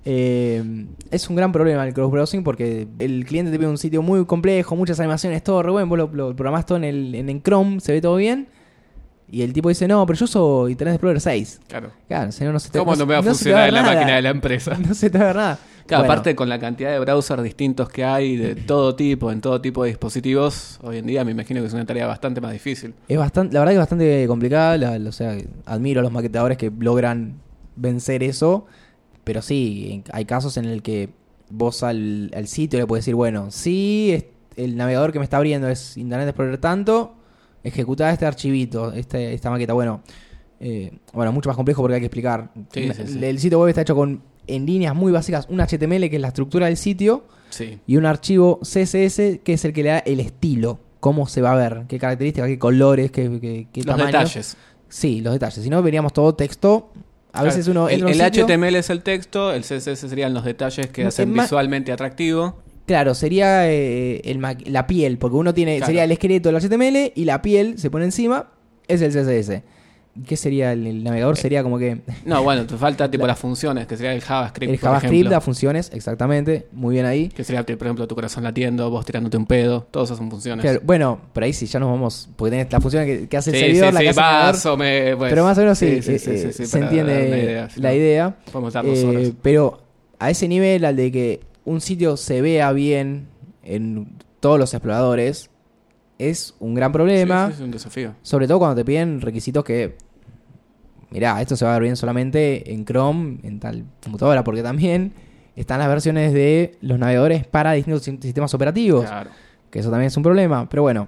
Eh, es un gran problema el cross-browsing porque el cliente te pide un sitio muy complejo, muchas animaciones, todo re bueno, vos lo, lo programás todo en, el, en, en Chrome, se ve todo bien. Y el tipo dice, no, pero yo uso Internet Explorer 6. Claro. Claro, si no, no se te ¿Cómo no me va a funcionar en la nada. máquina de la empresa? No se te va a ver nada. Claro, Bueno, aparte con la cantidad de browsers distintos que hay de todo tipo, en todo tipo de dispositivos, hoy en día me imagino que es una tarea bastante más difícil. Es bastante, la verdad que es bastante complicada. la- la- o sea, admiro a los maquetadores que logran vencer eso. Pero sí, hay casos en el que vos al, al sitio le puedes decir, bueno, sí, el navegador que me está abriendo es Internet Explorer tanto, ejecuta este archivito, este, esta maqueta. Bueno, eh, bueno, mucho más complejo porque hay que explicar. Sí, sí, sí. El sitio web está hecho con, en líneas muy básicas, un HTML que es la estructura del sitio y un archivo CSS que es el que le da el estilo, cómo se va a ver, qué características, qué colores, qué, qué, qué Los tamaños. detalles. Sí, los detalles. Si no, veríamos todo texto. A Claro, veces uno el, sitio- HTML es el texto, el CSS serían los detalles que hacen visualmente atractivo. Claro, sería eh, el la piel, porque uno tiene, Claro. sería el esqueleto del HTML y la piel se pone encima, es el CSS. ¿Qué sería el, el Eh, navegador? Sería como que No, bueno, te falta tipo las funciones, que sería el JavaScript, el por JavaScript ejemplo. da funciones, exactamente, muy bien ahí. Que sería, por ejemplo, tu corazón latiendo, vos tirándote un pedo, todas esas son funciones. Claro, bueno, por ahí sí, ya nos vamos, porque tenés la función que, que hace el Sí, servidor, sí, la sí, que hace el me- pues, pero más o menos sí, eh, eh, se dar entiende idea, la no, idea. Podemos estar dos Eh, horas. pero a ese nivel, al de que un sitio se vea bien en todos los exploradores, es un gran problema. Sí, sí, es un desafío. Sobre todo cuando te piden requisitos que. Mirá, esto se va a ver bien solamente en Chrome, en tal computadora, porque también están las versiones de los navegadores para distintos sistemas operativos. Claro. Que eso también es un problema. Pero bueno.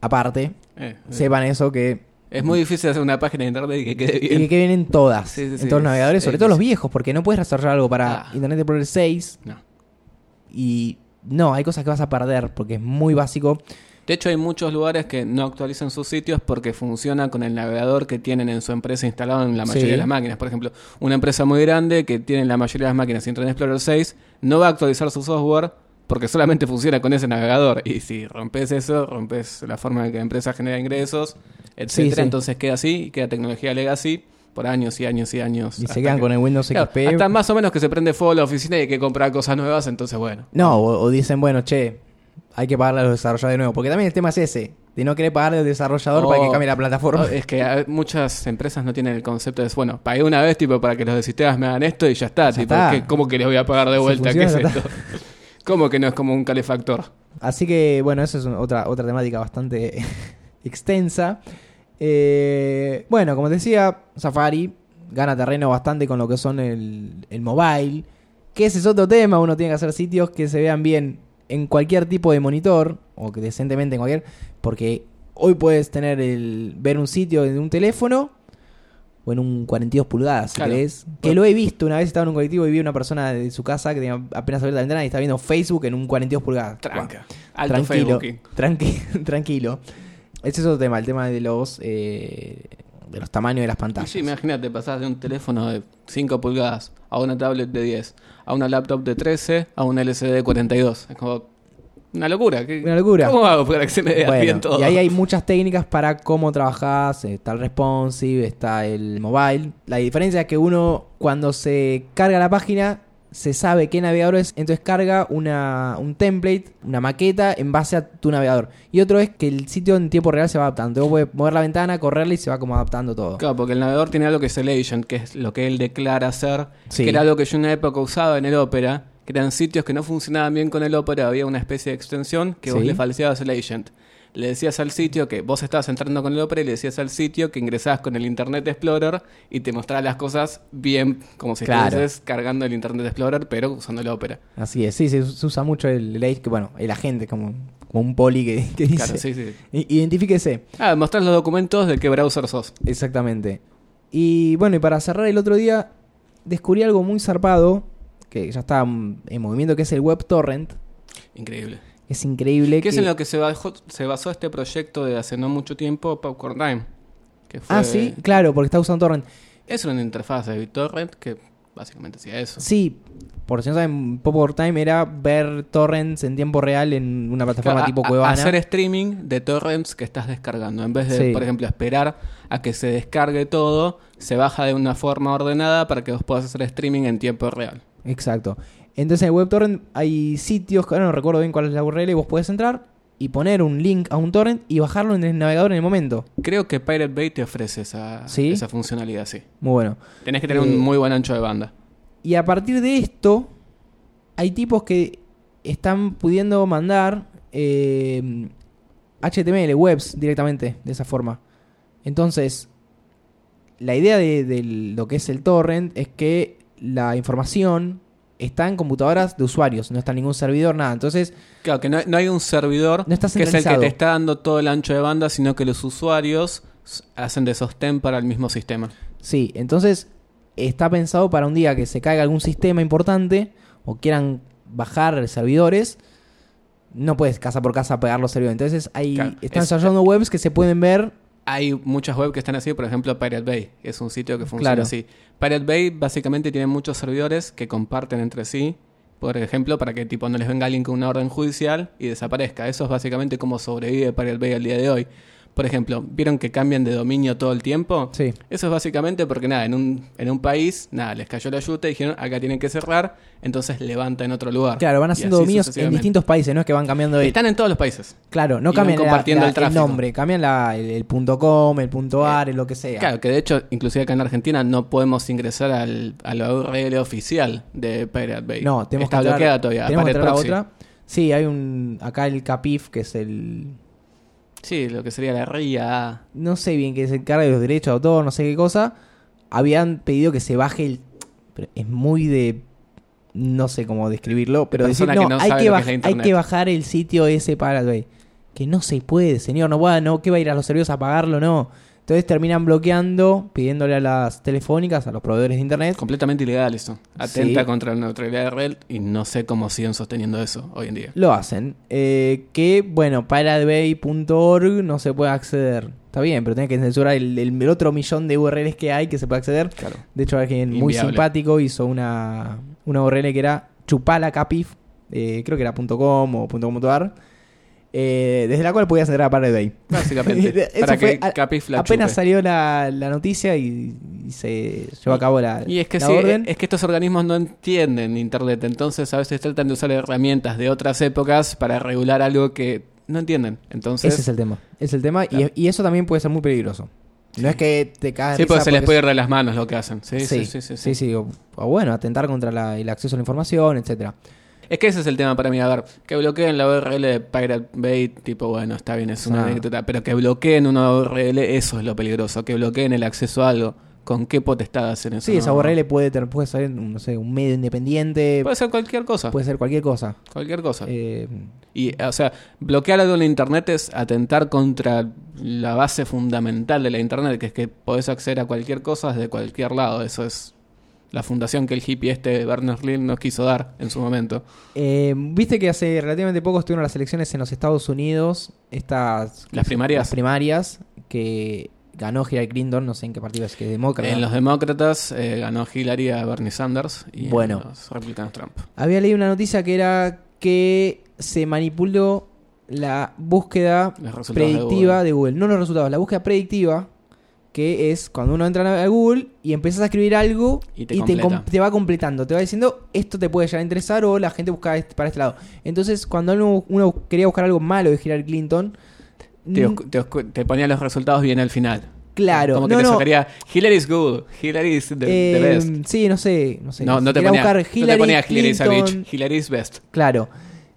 Aparte, Eh, eh, sepan eso que. Es muy difícil hacer una página de internet y que quede Y bien. que vienen todas. Sí, sí, en sí, todos los es- navegadores, sobre todo los viejos, porque no puedes desarrollar algo para Ah. Internet Explorer 6 No. y. No, hay cosas que vas a perder porque es muy básico. De hecho, hay muchos lugares que no actualizan sus sitios porque funciona con el navegador que tienen en su empresa instalado en la mayoría Sí. de las máquinas. Por ejemplo, una empresa muy grande que tiene en la mayoría de las máquinas Internet Explorer 6 no va a actualizar su software porque solamente funciona con ese navegador. Y si rompes eso, rompes la forma en que la empresa genera ingresos, etcétera. sí. Entonces queda así y queda tecnología legacy por años y años y años. Y se quedan que- con el Windows Claro, XP. hasta más o menos que se prende fuego la oficina y hay que comprar cosas nuevas, entonces bueno. No, o, o dicen, bueno, che, hay que pagarle a los desarrolladores de nuevo. Porque también el tema es ese, de no querer pagarle al desarrollador para que Oh, cambie la plataforma. oh, Es que a- muchas empresas no tienen el concepto de, bueno, pagué una vez tipo para que los de sistemas me hagan esto y ya está. Ya tipo, está. ¿qué- ¿Cómo que les voy a pagar de Si vuelta? ¿Qué es funciona, ya esto? ¿Cómo que no es como un calefactor? Así que, bueno, eso es un- otra, otra temática bastante extensa. Eh, bueno, como te decía, Safari gana terreno bastante con lo que son el, el mobile. Que ese es otro tema, uno tiene que hacer sitios que se vean bien en cualquier tipo de monitor, o que decentemente en cualquier, porque hoy puedes tener el ver un sitio en un teléfono o en un 42 pulgadas, si Claro. querés. Que lo he visto, una vez estaba en un colectivo y vi una persona de su casa que tenía apenas abierta la ventana y estaba viendo Facebook en un 42 pulgadas. Tranca. Alto tranquilo, tranqui- tranquilo. Ese es otro tema, el tema de los eh, de los tamaños de las pantallas. sí, imagínate, pasás de un teléfono de 5 pulgadas a una tablet de 10, a una laptop de 13, a un LCD de 42. Es como una locura. ¿Qué- Una locura. ¿Cómo hago para que se me vea Bueno, bien todo? y ahí hay muchas técnicas para cómo trabajás. Está el responsive, está el mobile. La diferencia es que uno, cuando se carga la página, se sabe qué navegador es, entonces carga una, un template, una maqueta en base a tu navegador. Y otro es que el sitio en tiempo real se va adaptando. Vos puedes mover la ventana, correrla y se va como adaptando todo. Claro, porque el navegador tiene algo que es el agent, que es lo que él declara Sí. que era algo que yo en una época usaba en el Opera, que eran sitios que no funcionaban bien con el Opera, había una especie de extensión que vos Sí. le falseabas el agent. Le decías al sitio que vos estabas entrando con el Opera y le decías al sitio que ingresabas con el Internet Explorer y te mostraba las cosas bien como si Claro. estuvieses cargando el Internet Explorer, pero usando el Opera. Así es, sí, se, usa mucho el, que bueno, el agente como, como un poli que, que dice. Claro, sí, sí. I- Identifíquese. Ah, mostrás los documentos de qué browser sos. Exactamente. Y bueno, y para cerrar el otro día, descubrí algo muy zarpado, que ya está en movimiento, que es el WebTorrent. Increíble. Es increíble. ¿Qué que... es en lo que se basó, se basó este proyecto de hace no mucho tiempo, Popcorn Time? Que fue- Ah, sí, claro, porque está usando Torrent. Es una interfaz de BitTorrent que básicamente hacía eso. Sí, por si no saben, Pop Over Time era ver torrents en tiempo real en una plataforma Claro, tipo Cuevana. Hacer streaming de torrents que estás descargando. En vez de, Sí. por ejemplo, esperar a que se descargue todo, se baja de una forma ordenada para que vos puedas hacer streaming en tiempo real. Exacto. Entonces en el WebTorrent hay sitios, ahora no recuerdo bien cuál es la URL, y vos podés entrar y poner un link a un torrent y bajarlo en el navegador en el momento. Creo que Pirate Bay te ofrece esa, ¿Sí? esa funcionalidad, sí. Muy bueno. Tenés que tener Eh, un muy buen ancho de banda. Y a partir de esto, hay tipos que están pudiendo mandar eh, HTML, webs directamente, de esa forma. Entonces, la idea de, de lo que es el torrent es que la información está en computadoras de usuarios, no está en ningún servidor, nada. Entonces, Claro, que no, no hay un servidor No está que es el que te está dando todo el ancho de banda, sino que los usuarios hacen de sostén para el mismo sistema. sí, entonces está pensado para un día que se caiga algún sistema importante o quieran bajar servidores, no puedes casa por casa pegar los servidores. Entonces hay, Claro, están es- desarrollando webs que se pueden ver. Hay muchas webs que están así, por ejemplo Pirate Bay, es un sitio que funciona Claro. así. Pirate Bay básicamente tiene muchos servidores que comparten entre sí, por ejemplo, para que tipo no les venga alguien con una orden judicial y desaparezca. Eso es básicamente como sobrevive Pirate Bay al día de hoy. Por ejemplo, ¿vieron que cambian de dominio todo el tiempo? Sí. Eso es básicamente porque nada, en un, en un país, nada, les cayó la yuta y dijeron acá tienen que cerrar, entonces levanta en otro lugar. Claro, van haciendo dominios en distintos países, no es que van cambiando de... Están en todos los países. Claro, no cambian la- la- el tráfico. nombre, cambian la- el, el punto .com, el punto .ar, lo que sea. Claro, que de hecho, inclusive acá en Argentina no podemos ingresar al, a la URL oficial de Pirate Bay. No, tenemos Está que bloqueada todavía. Tenemos que otra. Sí, hay un... Acá el CAPIF, que es el... Sí, lo que sería la RIA. no sé bien qué se encarga de los derechos de autor, no sé qué cosa, habían pedido que se baje el... pero es muy de... No sé cómo describirlo, pero decir, Persona no, que no hay, sabe que lo que es baj- la hay internet". que bajar el sitio ese para... güey. Que no se puede, señor, no va, no, que va a ir a los servidores a pagarlo, no. Entonces terminan bloqueando, pidiéndole a las telefónicas, a los proveedores de internet. Completamente ilegal eso. Atenta Sí. contra la neutralidad de red y no sé cómo siguen sosteniendo eso hoy en día. Lo hacen. Eh, que, bueno, piratebay.org no se puede acceder. Está bien, pero tenés que censurar el, el- el otro millón de URLs que hay que se puede acceder. Claro. De hecho, alguien muy Inviable. simpático hizo una, una URL que era chupalacapif, eh, creo que era .com o .com.ar, eh, desde la cual podías entrar a Pirate Bay. Básicamente. Para que a- Apenas chupe. salió la, la noticia y, y se llevó a cabo la, Y es que la sí, orden. es que estos organismos no entienden Internet, entonces a veces tratan de usar herramientas de otras épocas para regular algo que no entienden. Entonces, Ese es el tema. Es el tema Claro. y, y eso también puede ser muy peligroso. No es que te caes sí, pues se les puede ir de las manos lo que hacen. Sí, sí, sí. sí, sí. sí, O, o bueno, atentar contra la- el acceso a la información, etcétera. Es que ese es el tema para mí. A ver, que bloqueen la URL de Pirate Bay, tipo, bueno, está bien, es una Ah. anécdota, pero que bloqueen una URL, eso es lo peligroso. Que bloqueen el acceso a algo. ¿Con qué potestad hacen eso? Sí, esa. URL puede, tener, puede ser, no sé, un medio independiente, Puede ser cualquier cosa. puede ser cualquier cosa. cualquier cosa. Eh, Y, o sea, bloquear algo en Internet es atentar contra la base fundamental de la Internet, que es que podés acceder a cualquier cosa desde cualquier lado. Eso es la fundación que el hippie este Berners-Lee nos quiso dar en su momento. eh, Viste que hace relativamente poco estuvieron las elecciones en los Estados Unidos, estas... Las primarias. Las primarias, que ganó Hillary Clinton, no sé en qué partido es, que demócrata. En los demócratas eh, ganó Hillary a Bernie Sanders y Bueno. en los republicanos Trump. Había leído una noticia que era que se manipuló la búsqueda resultados de predictiva Google. de Google. No los resultados, la búsqueda predictiva, que es cuando uno entra a Google y empiezas a escribir algo Y te va completando, te va diciendo esto te puede llegar a interesar o la gente busca este- para este lado. Entonces, cuando uno, uno quería buscar algo malo de Hillary Clinton, Te, ponía los resultados bien al final. claro, Como que no, te no, sacaría Hillary's good, Hillary's the, the eh, best. Sí, no sé, no sé. No, no te, ponía, buscar no te Hillary ponía Hillary's a Clinton, bitch, Hillary's best. Claro.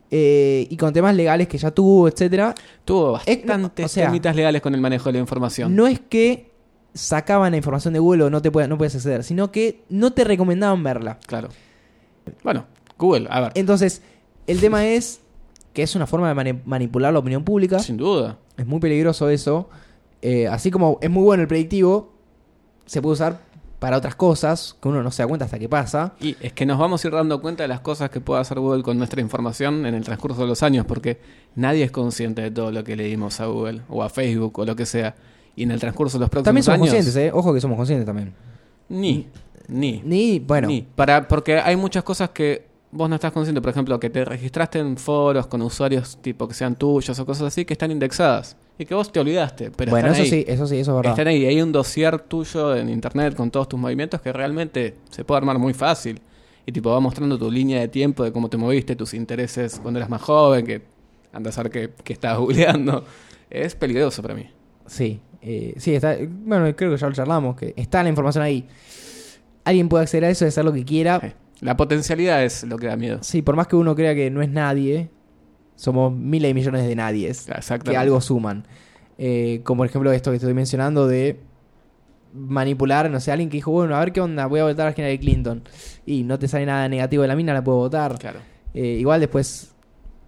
Eh, y con temas legales que ya tuvo, etcétera. Tuvo bastantes o sea, temitas legales con el manejo de la información. No es que sacaban la información de Google o no te no puedes acceder, sino que no te recomendaban verla. Claro. Bueno, Google, a ver, Entonces, el tema es que es una forma de mani- manipular la opinión pública. sin duda. Es muy peligroso eso. Eh, así como es muy bueno el predictivo, se puede usar para otras cosas que uno no se da cuenta hasta que pasa. Y es que nos vamos a ir dando cuenta de las cosas que puede hacer Google con nuestra información en el transcurso de los años, porque nadie es consciente de todo lo que le dimos a Google o a Facebook o lo que sea. Y en el transcurso de los próximos También somos años. conscientes, ¿eh? Ojo que somos conscientes también. Ni. Ni. Ni, bueno, Ni. Para, porque hay muchas cosas que vos no estás consciente. Por ejemplo, que te registraste en foros con usuarios tipo que sean tuyos o cosas así que están indexadas. Y que vos te olvidaste. Pero bueno, están eso ahí. sí, eso sí, eso es verdad. Están ahí. Hay un dossier tuyo en internet con todos tus movimientos que realmente se puede armar muy fácil. Y tipo va mostrando tu línea de tiempo de cómo te moviste, tus intereses cuando eras más joven, que andas a ver que, que estabas googleando. Es peligroso para mí. Sí, eh, sí, está, bueno, creo que ya lo charlamos, que está la información ahí. Alguien puede acceder a eso y hacer lo que quiera. La potencialidad es lo que da miedo. Sí, por más que uno crea que no es nadie, somos miles y millones de nadies que algo suman. Eh, como por ejemplo esto que estoy mencionando de manipular, no sé, alguien que dijo, bueno, a ver qué onda, voy a votar a Hillary Clinton. Y no te sale nada negativo de la mina, la puedo votar. Claro. Eh, igual después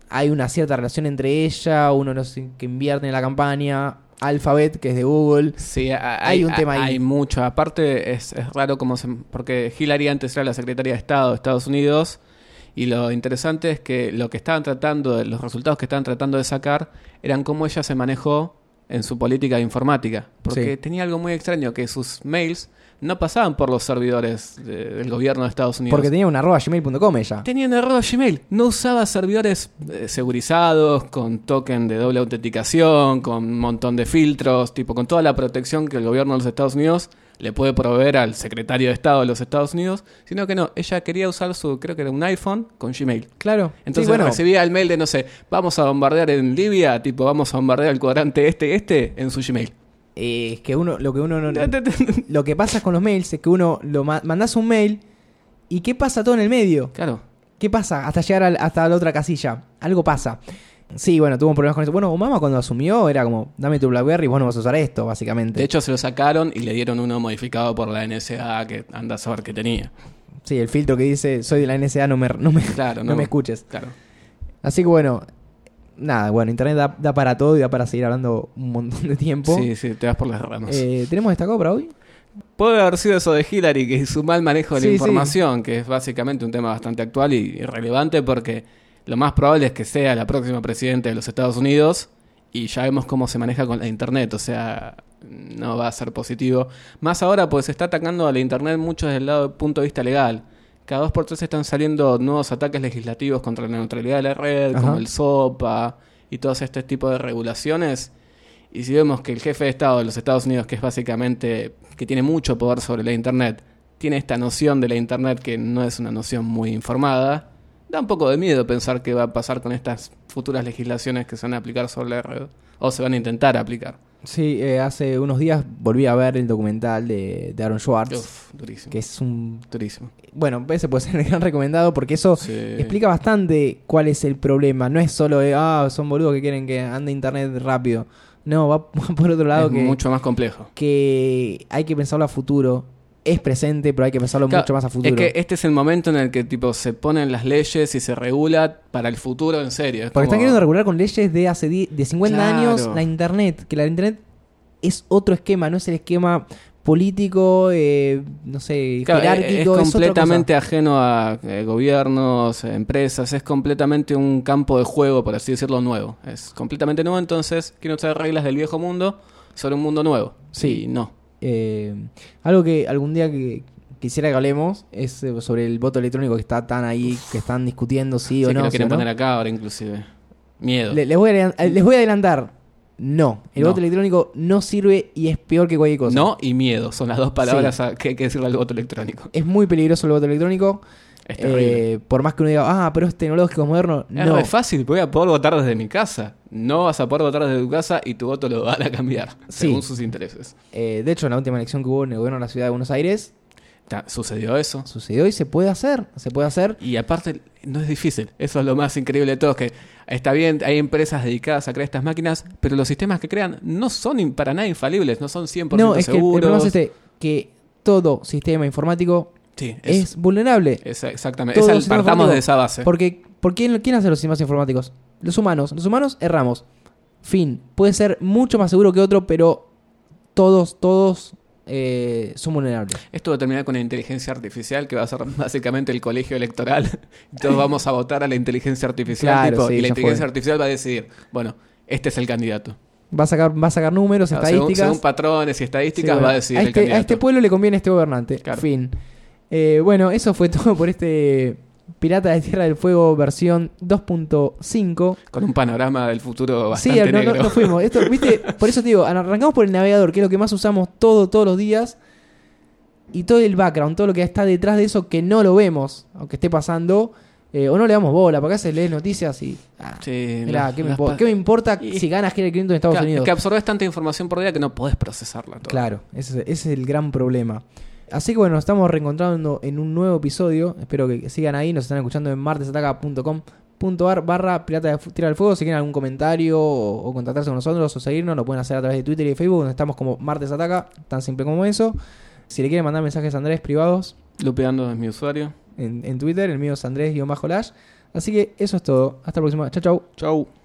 hay una cierta relación entre ella, uno no sé, que invierte en la campaña, Alphabet, que es de Google. Sí, hay, Hay un tema ahí. Hay mucho. Aparte, es, es raro como se. Porque Hillary antes era la secretaria de Estado de Estados Unidos. Y lo interesante es que lo que estaban tratando, los resultados que estaban tratando de sacar, eran cómo ella se manejó en su política de informática. Porque Sí. tenía algo muy extraño, que sus mails no pasaban por los servidores de- del gobierno de Estados Unidos. Porque tenía un arroba gmail.com ella. Tenía un error Gmail. No usaba servidores eh, segurizados, con token de doble autenticación, con un montón de filtros, tipo con toda la protección que el gobierno de los Estados Unidos le puede proveer al secretario de Estado de los Estados Unidos, sino que no, ella quería usar su, creo que era un iPhone con Gmail. Claro. Entonces bueno, recibía el mail de, no sé, vamos a bombardear en Libia, tipo, vamos a bombardear el cuadrante este, este, en su Gmail. Eh, es que uno, lo que uno no, lo que pasa con los mails es que uno lo ma- mandás un mail y qué pasa todo en el medio. claro. ¿Qué pasa hasta llegar al- hasta la otra casilla? Algo pasa. Sí, bueno, tuvo problemas con eso. Bueno, Obama cuando asumió era como, dame tu BlackBerry y vos no vas a usar esto, básicamente. De hecho, se lo sacaron y le dieron uno modificado por la NSA que anda a saber qué tenía. sí, el filtro que dice, soy de la NSA, no me, no me, Claro, no me escuches. Claro. Así que bueno, nada, bueno, Internet da, da para todo y da para seguir hablando un montón de tiempo. Sí, sí, te vas por las ramas. Eh, ¿Tenemos destacado para hoy? Puede haber sido eso de Hillary, que su mal manejo de Sí, la sí. información, que es básicamente un tema bastante actual y y relevante porque lo más probable es que sea la próxima presidenta de los Estados Unidos y ya vemos cómo se maneja con la Internet, o sea, no va a ser positivo. Más ahora, pues se está atacando a la Internet mucho desde el lado punto de vista legal. Cada dos por tres están saliendo nuevos ataques legislativos contra la neutralidad de la red, Ajá. como el SOPA y todos este tipo de regulaciones. Y si vemos que el jefe de Estado de los Estados Unidos, que es básicamente, que tiene mucho poder sobre la Internet, tiene esta noción de la Internet que no es una noción muy informada, da un poco de miedo pensar qué va a pasar con estas futuras legislaciones que se van a aplicar sobre la red, o se van a intentar aplicar. Sí, eh, hace unos días volví a ver el documental de, de Aaron Schwartz, Uf, durísimo. que es un... Durísimo. Bueno, ese puede ser el gran recomendado porque eso Sí. explica bastante cuál es el problema. No es solo de, ah, son boludos que quieren que ande internet rápido. No, va, por otro lado es que, mucho más complejo. que hay que pensarlo a futuro. Es presente, pero hay que pensarlo Claro, mucho más a futuro. Es que este es el momento en el que tipo se ponen las leyes y se regula para el futuro en serio. Es Porque están queriendo regular con leyes de hace de 50 Claro. años la internet. Que la internet es otro esquema, no es el esquema político, eh, no sé, Claro, es- jerárquico. es es completamente ajeno a eh, gobiernos, eh, empresas, es completamente un campo de juego, por así decirlo, nuevo. Es completamente nuevo, entonces quieren usar reglas del viejo mundo sobre un mundo nuevo. Sí. No. Eh, algo que algún día que quisiera que hablemos es eh, sobre el voto electrónico que está tan ahí, que están discutiendo sí, Sí, o que no. lo sí quieren o no. poner acá ahora inclusive. Miedo. Le- les, voy a, eh, les voy a adelantar. No, el No. voto electrónico no sirve y es peor que cualquier cosa. No y miedo son las dos palabras a- que hay que decirle al voto electrónico. Es muy peligroso el voto electrónico. Es. Eh, por más que uno diga, ah, pero es tecnológico, es moderno. Es no. re fácil, voy a poder votar desde mi casa. No vas a poder votar desde tu casa y tu voto lo van a cambiar Sí. según sus intereses. Eh, de hecho, en la última elección que hubo en el gobierno de la ciudad de Buenos Aires, Sucedió eso. sucedió y se puede hacer. Se puede hacer. Y aparte, no es difícil. Eso es lo más increíble de todo. Que está bien, hay empresas dedicadas a crear estas máquinas, pero los sistemas que crean no son para nada infalibles, no son 100% No, es que el- el seguros. problema es este, que todo sistema informático Sí, es, es, vulnerable. es exactamente. Esa- partamos de esa base. Porque, ¿por quién, quién hace los sistemas informáticos? Los humanos. Los humanos erramos. Fin. Puede ser mucho más seguro que otro, pero todos, todos eh, son vulnerables. Esto va a terminar con la inteligencia artificial, que va a ser básicamente el colegio electoral. Todos vamos a votar a la inteligencia artificial. Claro, tipo, sí, y la inteligencia fue. artificial va a decidir, bueno, este es el candidato. Va a sacar, va a sacar números, Claro, estadísticas. según patrones y Sí, estadísticas bueno, va a decidir a el este, a candidato. este pueblo le conviene este gobernante. Claro. Fin. Eh, bueno, eso fue todo por este Pirata de Tierra del Fuego versión 2.5. Con un panorama del futuro Sí, bastante no, no- negro. no fuimos. Esto, ¿viste? Por eso te digo, arrancamos por el navegador, que es lo que más usamos todo, todos los días. Y todo el background, todo lo que está detrás de eso que no lo vemos, aunque esté pasando, eh, o no le damos bola, porque acá se lee noticias y. ah, Sí, mirá, las- ¿qué, me qué me importa Y- si gana Hillary Clinton en Estados Unidos? Que absorbes tanta información por día que no podés procesarla toda. Claro, ese, ese es el gran problema. Así que bueno, nos estamos reencontrando en un nuevo episodio. Espero que sigan ahí. Nos están escuchando en martesataca.com.ar barra pirata de tira del fuego. Si quieren algún comentario o, o contactarse con nosotros o seguirnos, lo pueden hacer a través de Twitter y Facebook, donde estamos como Martes Ataca, tan simple como eso. Si le quieren mandar mensajes a Andrés privados Lupeando es mi usuario. en, en Twitter, el mío es Andrés-Lash. Así que eso es todo. Hasta la próxima. Chau, chau. Chau.